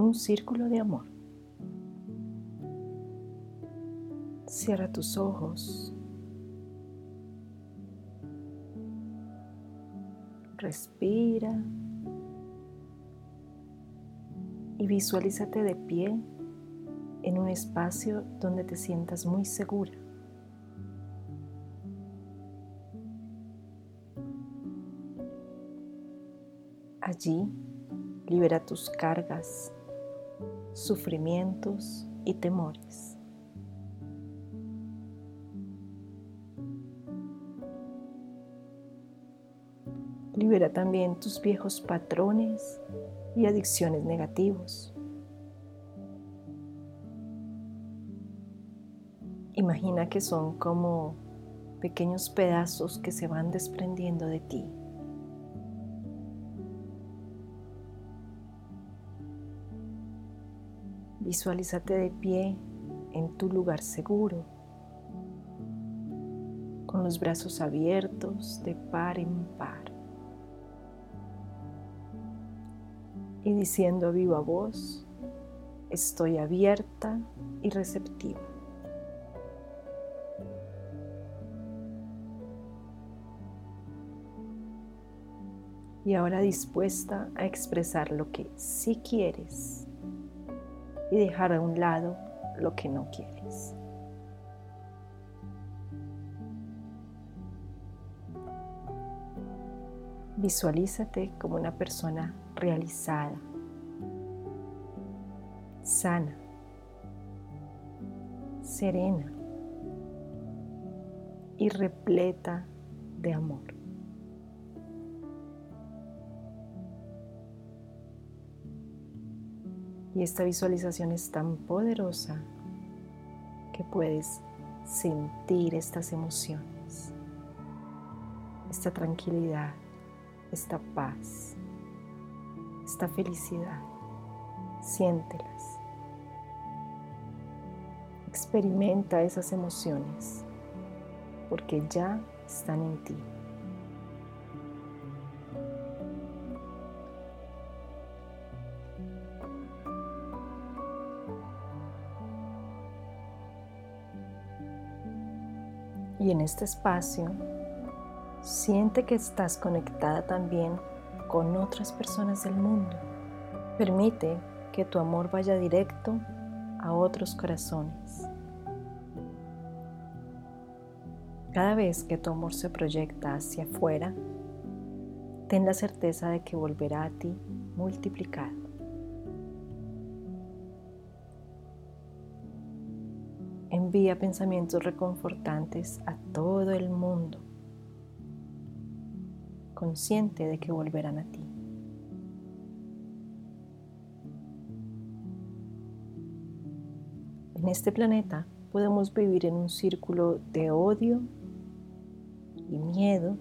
un círculo de amor. Cierra tus ojos. Respira. Y visualízate de pie en un espacio donde te sientas muy segura. Allí libera tus cargas, sufrimientos y temores. Libera también tus viejos patrones y adicciones negativos. Imagina que son como pequeños pedazos que se van desprendiendo de ti. Visualízate de pie en tu lugar seguro, con los brazos abiertos de par en par. Y diciendo a viva voz, estoy abierta y receptiva. Y ahora dispuesta a expresar lo que sí quieres y dejar a un lado lo que no quieres. Visualízate como una persona realizada, sana, serena y repleta de amor. Y esta visualización es tan poderosa que puedes sentir estas emociones, esta tranquilidad, esta paz, esta felicidad. Siéntelas. Experimenta esas emociones porque ya están en ti. Y en este espacio, siente que estás conectada también con otras personas del mundo. Permite que tu amor vaya directo a otros corazones. Cada vez que tu amor se proyecta hacia afuera, ten la certeza de que volverá a ti multiplicado. Envía pensamientos reconfortantes a todo el mundo, consciente de que volverán a ti. En este planeta podemos vivir en un círculo de odio y miedo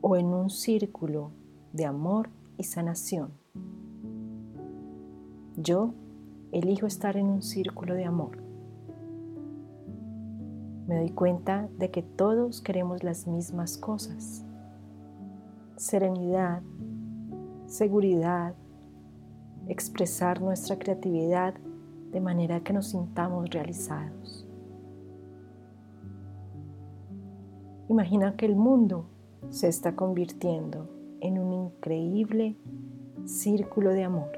o en un círculo de amor y sanación. Yo elijo estar en un círculo de amor me doy cuenta de que todos queremos las mismas cosas. Serenidad, seguridad, expresar nuestra creatividad de manera que nos sintamos realizados. Imagina que el mundo se está convirtiendo en un increíble círculo de amor.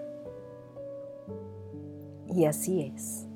Y así es.